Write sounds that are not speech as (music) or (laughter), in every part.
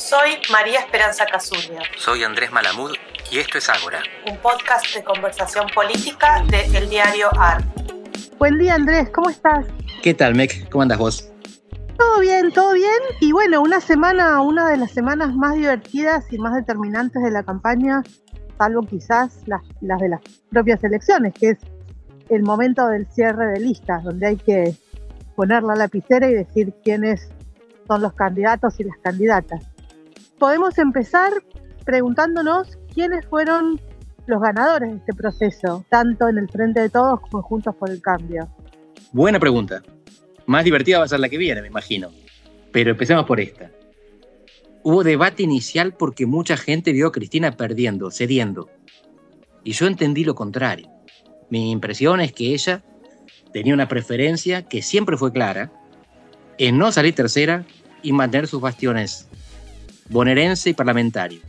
Soy María Esperanza Casuria. Soy Andrés Malamud y esto es Ágora. Un podcast de conversación política de El Diario AR. Buen día Andrés, ¿cómo estás? ¿Qué tal, Mec? ¿Cómo andas vos? Todo bien, todo bien. Y bueno, una semana, una de las semanas más divertidas y más determinantes de la campaña, salvo quizás las, las de las propias elecciones, que es el momento del cierre de listas, donde hay que poner la lapicera y decir quiénes son los candidatos y las candidatas. Podemos empezar preguntándonos quiénes fueron los ganadores de este proceso, tanto en el Frente de Todos como Juntos por el Cambio. Buena pregunta. Más divertida va a ser la que viene, me imagino. Pero empecemos por esta. Hubo debate inicial porque mucha gente vio a Cristina perdiendo, cediendo. Y yo entendí lo contrario. Mi impresión es que ella tenía una preferencia que siempre fue clara en no salir tercera y mantener sus bastiones bonaerense y parlamentario.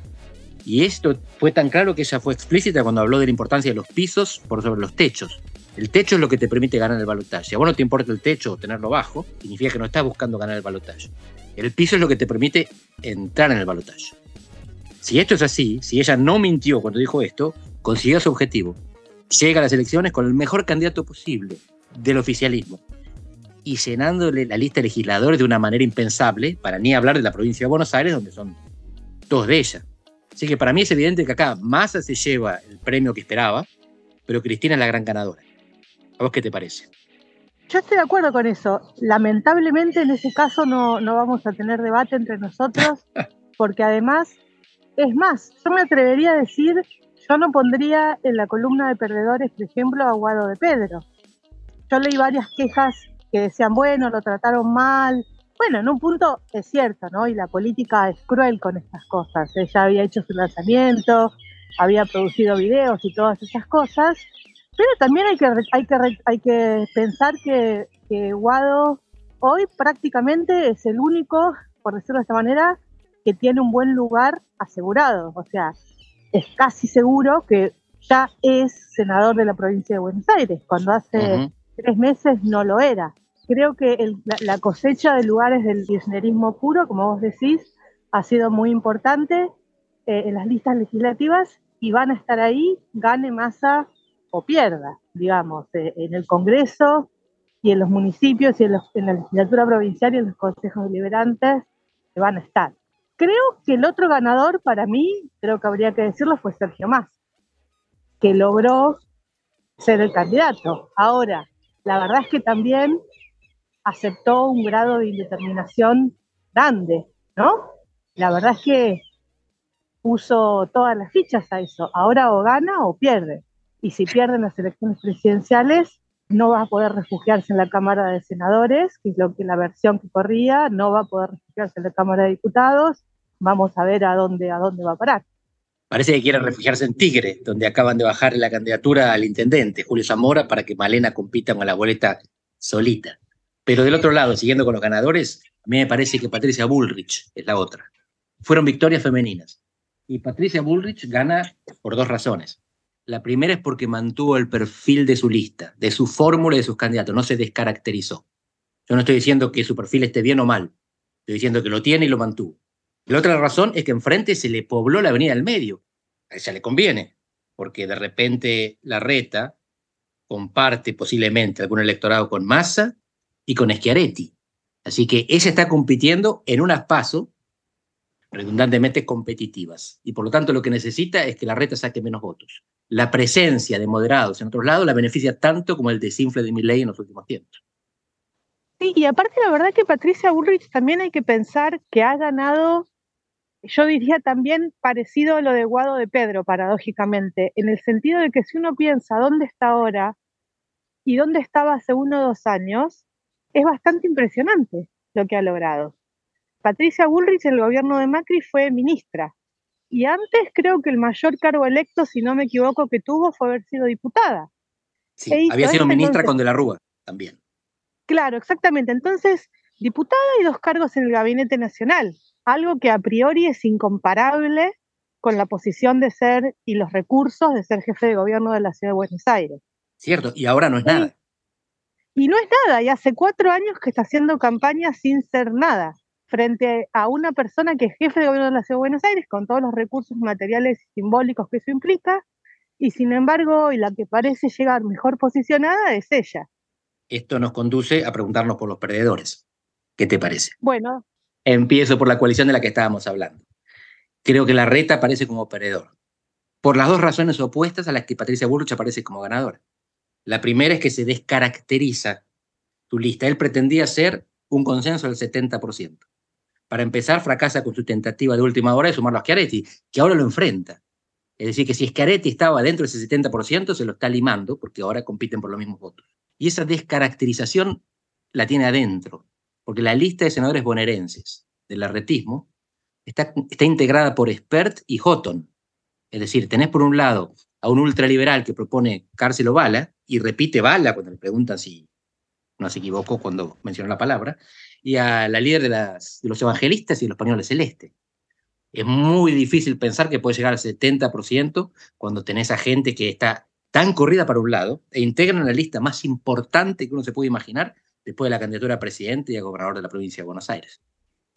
Y esto fue tan claro que ella fue explícita cuando habló de la importancia de los pisos por sobre los techos. El techo es lo que te permite ganar el balotaje. Si a vos no te importa el techo o tenerlo bajo, significa que no estás buscando ganar el balotaje. El piso es lo que te permite entrar en el balotaje. Si esto es así, si ella no mintió cuando dijo esto, consiguió su objetivo. Llega a las elecciones con el mejor candidato posible del oficialismo y llenándole la lista de legisladores de una manera impensable, para ni hablar de la provincia de Buenos Aires, donde son dos de ellas. Así que para mí es evidente que acá Massa se lleva el premio que esperaba, pero Cristina es la gran ganadora. ¿A vos qué te parece? Yo estoy de acuerdo con eso. Lamentablemente en ese caso no, no vamos a tener debate entre nosotros, (laughs) porque además, es más, yo me atrevería a decir, yo no pondría en la columna de perdedores, por ejemplo, a Guado de Pedro. Yo leí varias quejas que decían, bueno, lo trataron mal. Bueno, en un punto es cierto, ¿no? Y la política es cruel con estas cosas. Ella había hecho su lanzamiento, había producido videos y todas esas cosas, pero también hay que, hay que, hay que pensar que, que Guado hoy prácticamente es el único, por decirlo de esta manera, que tiene un buen lugar asegurado. O sea, es casi seguro que ya es senador de la provincia de Buenos Aires, cuando hace tres meses no lo era. Creo que la, cosecha de lugares del kirchnerismo puro, como vos decís, ha sido muy importante eh, en las listas legislativas y van a estar ahí, gane masa o pierda, digamos, eh, en el Congreso y en los municipios y en, la legislatura provincial y en los consejos deliberantes van a estar. Creo que el otro ganador para mí, creo que habría que decirlo, fue Sergio Más, que logró ser el candidato. Ahora, la verdad es que también aceptó un grado de indeterminación grande, ¿no? La verdad es que puso todas las fichas a eso. Ahora o gana o pierde. Y si pierden las elecciones presidenciales, no va a poder refugiarse en la Cámara de Senadores, que es lo que la versión que corría, no va a poder refugiarse en la Cámara de Diputados. Vamos a ver a dónde, a dónde va a parar. Parece que quiere refugiarse en Tigre, donde acaban de bajar la candidatura al intendente, Julio Zamora, para que Malena compita con la boleta solita. Pero del otro lado, siguiendo con los ganadores, a mí me parece que Patricia Bullrich es la otra. Fueron victorias femeninas. Y Patricia Bullrich gana por dos razones. La primera es porque mantuvo el perfil de su lista, de su fórmula y de sus candidatos, no se descaracterizó. Yo no estoy diciendo que su perfil esté bien o mal, estoy diciendo que lo tiene y lo mantuvo. La otra razón es que enfrente se le pobló la avenida del medio. A ella le conviene, porque de repente la reta comparte posiblemente algún electorado con Massa y con Schiaretti. Así que ella está compitiendo en unas pasos redundantemente competitivas. Y por lo tanto lo que necesita es que la reta saque menos votos. La presencia de moderados en otros lados la beneficia tanto como el desinfle de Milley en los últimos tiempos. Sí, y aparte la verdad que Patricia Bullrich también hay que pensar que ha ganado, yo diría también parecido a lo de Guado de Pedro, paradójicamente, en el sentido de que si uno piensa dónde está ahora y dónde estaba hace uno o dos años, es bastante impresionante lo que ha logrado. Patricia Bullrich en el gobierno de Macri fue ministra y antes creo que el mayor cargo electo, si no me equivoco, que tuvo fue haber sido diputada. Sí, e había sido ministra con De la Rúa también. Claro, exactamente. Entonces, diputada y dos cargos en el Gabinete Nacional, algo que a priori es incomparable con la posición de ser y los recursos de ser jefe de gobierno de la Ciudad de Buenos Aires. Cierto, y ahora no es nada. Y no es nada, y hace cuatro años que está haciendo campaña sin ser nada. frente a una persona que es jefe de gobierno de la Ciudad de Buenos Aires, con todos los recursos materiales y simbólicos que eso implica, y sin embargo, y la que parece llegar mejor posicionada es ella. Esto nos conduce a preguntarnos por los perdedores. ¿Qué te parece? Bueno. Empiezo por la coalición de la que estábamos hablando. Creo que la reta aparece como perdedor, por las dos razones opuestas a las que Patricia Burrich aparece como ganadora. La primera es que se descaracteriza tu lista. Él pretendía ser un consenso del 70%. Para empezar, fracasa con su tentativa de última hora de sumarlo a Schiaretti, que ahora lo enfrenta. Es decir, que si Schiaretti estaba dentro de ese 70%, se lo está limando, porque ahora compiten por los mismos votos. Y esa descaracterización la tiene adentro, porque la lista de senadores bonaerenses del arretismo está, está integrada por Spert y Houghton. Es decir, tenés por un lado a un ultraliberal que propone cárcel o bala, y repite bala cuando le preguntan si no se equivocó cuando mencionó la palabra, y a la líder de, los evangelistas y de los españoles celeste. Es muy difícil pensar que puede llegar al 70% cuando tenés a gente que está tan corrida para un lado e integran la lista más importante que uno se puede imaginar después de la candidatura a presidente y a gobernador de la provincia de Buenos Aires.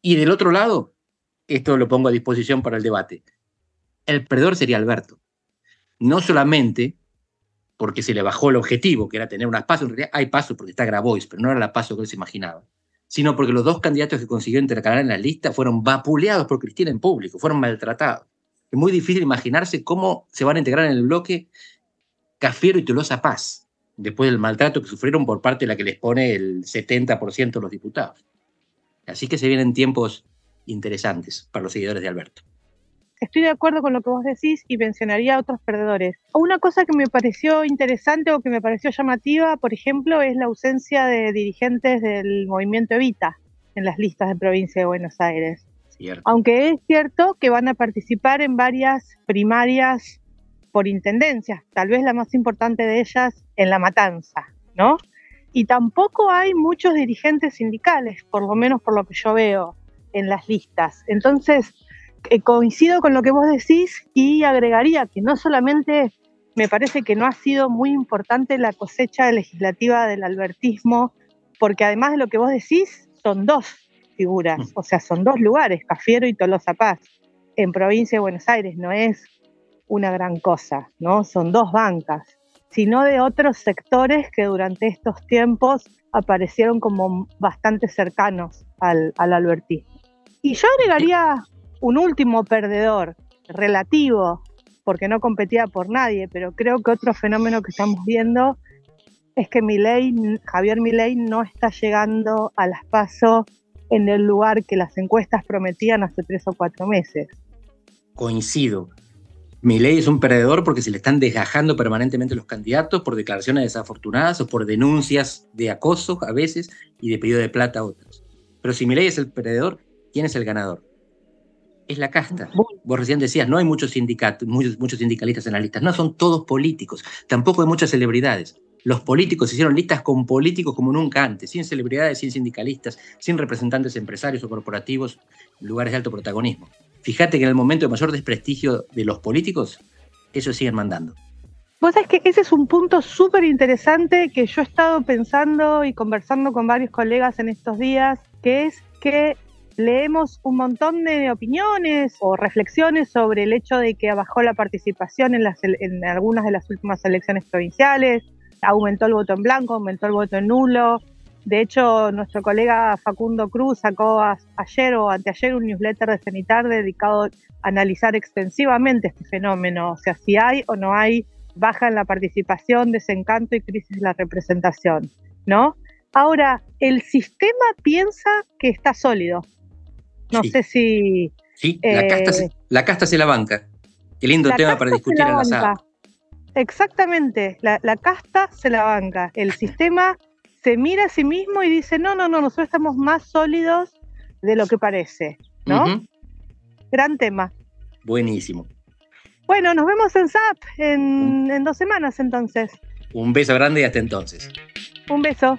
Y del otro lado, esto lo pongo a disposición para el debate, el perdedor sería Alberto. No solamente porque se le bajó el objetivo, que era tener unas pasos, en realidad hay pasos porque está Grabois, pero no era la paso que él se imaginaba, sino porque los dos candidatos que consiguió intercalar en la lista fueron vapuleados por Cristina en público, fueron maltratados. Es muy difícil imaginarse cómo se van a integrar en el bloque Cafiero y Tolosa Paz, después del maltrato que sufrieron por parte de la que les pone el 70% de los diputados. Así que se vienen tiempos interesantes para los seguidores de Alberto estoy de acuerdo con lo que vos decís y mencionaría a otros perdedores. Una cosa que me pareció interesante o que me pareció llamativa, por ejemplo, es la ausencia de dirigentes del movimiento Evita en las listas de provincia de Buenos Aires. Aunque es cierto que van a participar en varias primarias por intendencias, tal vez la más importante de ellas en La Matanza, ¿no? Y tampoco hay muchos dirigentes sindicales, por lo menos por lo que yo veo en las listas. Entonces, eh, coincido con lo que vos decís y agregaría que no solamente me parece que no ha sido muy importante la cosecha legislativa del albertismo, porque además de lo que vos decís, son dos figuras, mm. o sea, son dos lugares, Cafiero y Tolosa Paz, en provincia de Buenos Aires, no es una gran cosa, ¿no? Son dos bancas, sino de otros sectores que durante estos tiempos aparecieron como bastante cercanos al, al albertismo. Y yo agregaría un último perdedor relativo, porque no competía por nadie, pero creo que otro fenómeno que estamos viendo es que Javier Milei no está llegando a las pasos en el lugar que las encuestas prometían hace tres o cuatro meses. Coincido. Milei es un perdedor porque se le están desgajando permanentemente los candidatos por declaraciones desafortunadas o por denuncias de acoso a veces y de pedido de plata a otros. Pero si Milei es el perdedor, ¿quién es el ganador? Es la casta. Vos recién decías, no hay muchos sindicatos, muchos, muchos sindicalistas en las listas. No, son todos políticos. Tampoco hay muchas celebridades. Los políticos hicieron listas con políticos como nunca antes, sin celebridades, sin sindicalistas, sin representantes empresarios o corporativos lugares de alto protagonismo. Fíjate que en el momento de mayor desprestigio de los políticos, ellos siguen mandando. Vos sabés que ese es un punto súper interesante que yo he estado pensando y conversando con varios colegas en estos días, que es que leemos un montón de opiniones o reflexiones sobre el hecho de que bajó la participación en, algunas de las últimas elecciones provinciales, aumentó el voto en blanco, aumentó el voto en nulo. De hecho, nuestro colega Facundo Cruz sacó ayer o anteayer un newsletter de Cenitar dedicado a analizar extensivamente este fenómeno, o sea, si hay o no hay baja en la participación, desencanto y crisis de la representación, ¿no? Ahora, el sistema piensa que está sólido, no sé si... Sí, la, casta se, eh, la, casta se, la banca. Qué lindo tema para discutir en la sala. Exactamente, la, casta se la banca. El sistema se mira a sí mismo y dice, no, no, no, nosotros estamos más sólidos de lo que parece, ¿no? Gran tema. Buenísimo. Bueno, nos vemos en SAP en, en dos semanas entonces. Un beso grande y hasta entonces. Un beso.